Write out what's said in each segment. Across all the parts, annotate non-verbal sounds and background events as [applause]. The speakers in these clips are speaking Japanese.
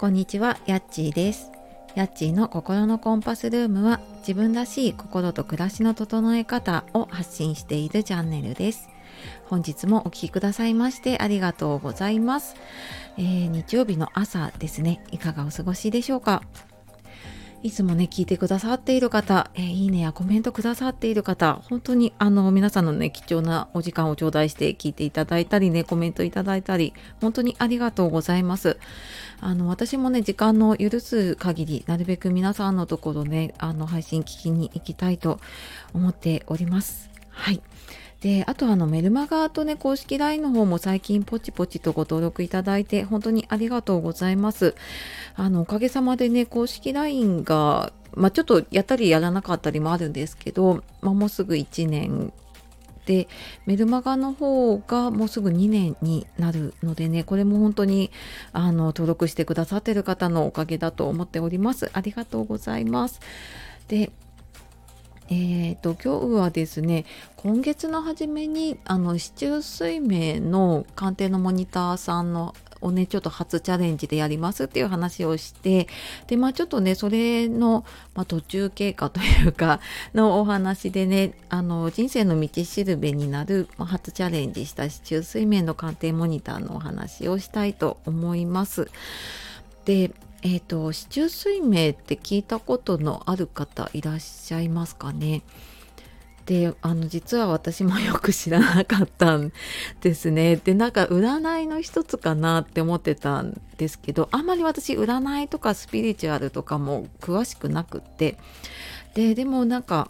こんにちは、やっちーです。やっちーの心のコンパスルームは自分らしい心と暮らしの整え方を発信しているチャンネルです。本日もお聴きくださいましてありがとうございます、えー、日曜日の朝ですね、いかがお過ごしでしょうか？いつもね、聞いてくださっている方、えー、いいねやコメントくださっている方、本当にあの皆さんのね、貴重なお時間を頂戴して聞いていただいたりね、コメントいただいたり、本当にありがとうございます。あの、私もね、時間の許す限り、なるべく皆さんのところね、あの、配信聞きに行きたいと思っております。はい。であとあのメルマガとね公式 LINE の方も最近ポチポチとご登録いただいて本当にありがとうございます。あのおかげさまでね公式 LINE がまあ、ちょっとやったりやらなかったりもあるんですけど、まあ、もうすぐ1年でメルマガの方がもうすぐ2年になるのでねこれも本当にあの登録してくださってる方のおかげだと思っております。ありがとうございます。でえーと、今日はですね今月の初めにあの市中水明の鑑定のモニターさんのをねちょっと初チャレンジでやりますっていう話をしてでまあちょっとねそれの、まあ、途中経過というか [laughs] のお話でねあの人生の道しるべになる、まあ、初チャレンジした市中水面の鑑定モニターのお話をしたいと思います。でえっ、ー、と、市中水明って聞いたことのある方いらっしゃいますかね？で、あの、実は私もよく知らなかったんですね。で、なんか占いの一つかなって思ってたんですけど、あんまり私占いとかスピリチュアルとかも詳しくなくって、で、でもなんか、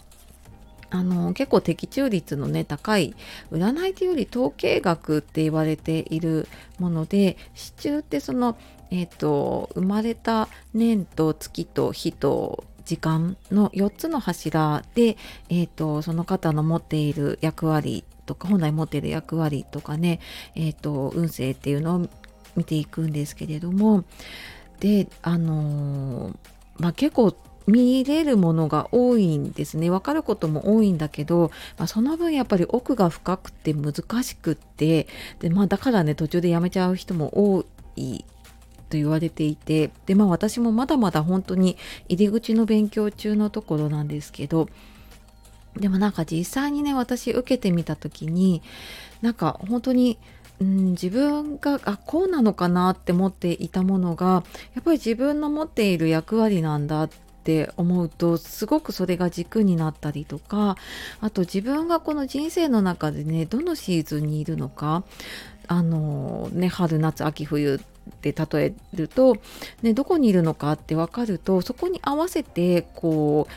あの結構的中率のね高い占いというより統計学って言われているもので支柱ってそのえ、ー、と生まれた年と月と日と時間の4つの柱で、えーと、その方の持っている役割とか本来持っている役割とかね、えーと、運勢っていうのを見ていくんですけれどもであのー、まあ、結構見れるものが多いんですね。分かることも多いんだけど、まあ、その分やっぱり奥が深くて難しくってで、まあ、だからね途中でやめちゃう人も多いと言われていてでまあ私もまだまだ本当に入り口の勉強中のところなんですけどでもなんか実際にね私受けてみた時になんか本当に、自分があこうなのかなって思っていたものがやっぱり自分の持っている役割なんだっって思うとすごくそれが軸になったりとかあと自分がこの人生の中でねどのシーズンにいるのかあのね春夏秋冬って例えると、ね、どこにいるのかって分かるとそこに合わせてこ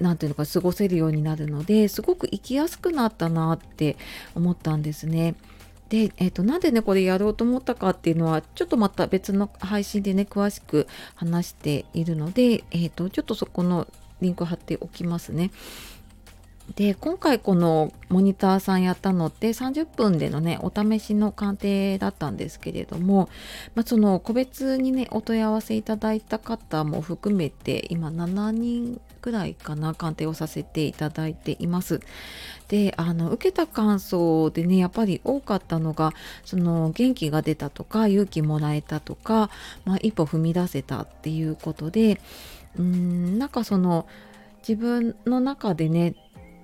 う何て言うのか過ごせるようになるのですごく生きやすくなったなって思ったんですね。で、えーと、なんでねこれやろうと思ったかっていうのはちょっとまた別の配信でね詳しく話しているので、えーとちょっとそこのリンク貼っておきますね。で今回このモニターさんやったのって30分でのねお試しの鑑定だったんですけれども、まあ、その個別にねお問い合わせいただいた方も含めて今7人くらいかな鑑定をさせていただいています。であの受けた感想でねやっぱり多かったのがその元気が出たとか勇気もらえたとか、まあ、一歩踏み出せたっていうことでうんなんかその自分の中でね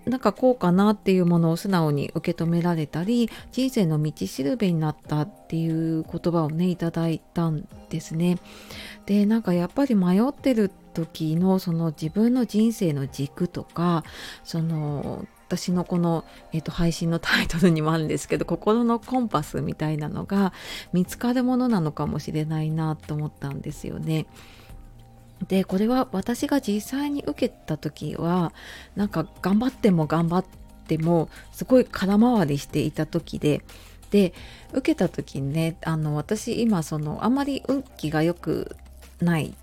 なんかこうかなっていうものを素直に受け止められたり人生の道しるべになったっていう言葉をねいただいたんですね。でなんかやっぱり迷ってる時のその自分の人生の軸とかその私のこの、えーと、配信のタイトルにもあるんですけど心のコンパスみたいなのが見つかるものなのかもしれないなと思ったんですよね。でこれは私が実際に受けた時はなんか頑張っても頑張ってもすごい空回りしていた時でで受けた時にねあの私今そのあんまり運気が良くない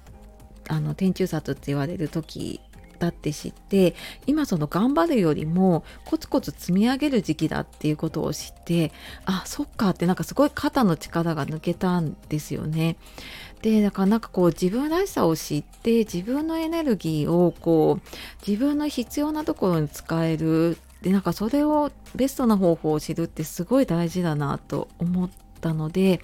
あの天中殺って言われる時だって知って今その頑張るよりもコツコツ積み上げる時期だっていうことを知ってあそっかってなんかすごい肩の力が抜けたんですよね。でだからなんかこう自分らしさを知って自分のエネルギーをこう自分の必要なところに使えるでなんかそれをベストな方法を知るってすごい大事だなと思ってったので、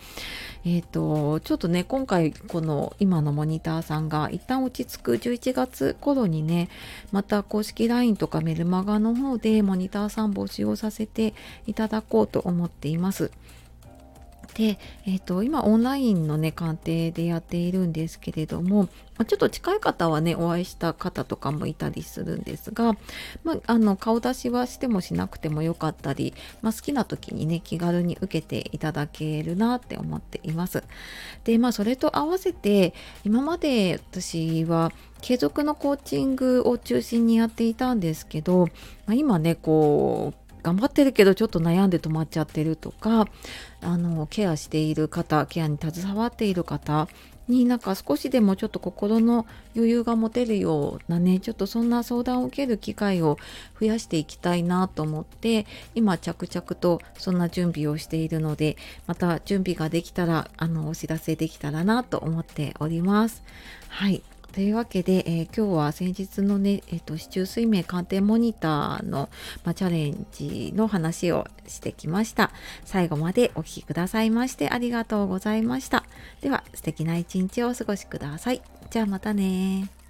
えーと、ちょっとね今回この今のモニターさんが一旦落ち着く11月頃にねまた公式 LINE とかメルマガの方でモニターさん募集をさせていただこうと思っています。で、えーと、今オンラインのね鑑定でやっているんですけれどもちょっと近い方はねお会いした方とかもいたりするんですが、まあ、あの顔出しはしてもしなくてもよかったり、まあ、好きな時にね気軽に受けていただけるなって思っています。でまあそれと合わせて今まで私は継続のコーチングを中心にやっていたんですけど、まあ、今ねこう頑張ってるけどちょっと悩んで止まっちゃってるとかあのケアしている方ケアに携わっている方になんか少しでもちょっと心の余裕が持てるようなねちょっとそんな相談を受ける機会を増やしていきたいなと思って今着々とそんな準備をしているのでまた準備ができたらあのお知らせできたらなと思っております。はいというわけで、えー、今日は先日のね、えーと、市中水明鑑定モニターの、ま、チャレンジの話をしてきました。最後までお聴きくださいましてありがとうございました。では素敵な一日をお過ごしください。じゃあまたね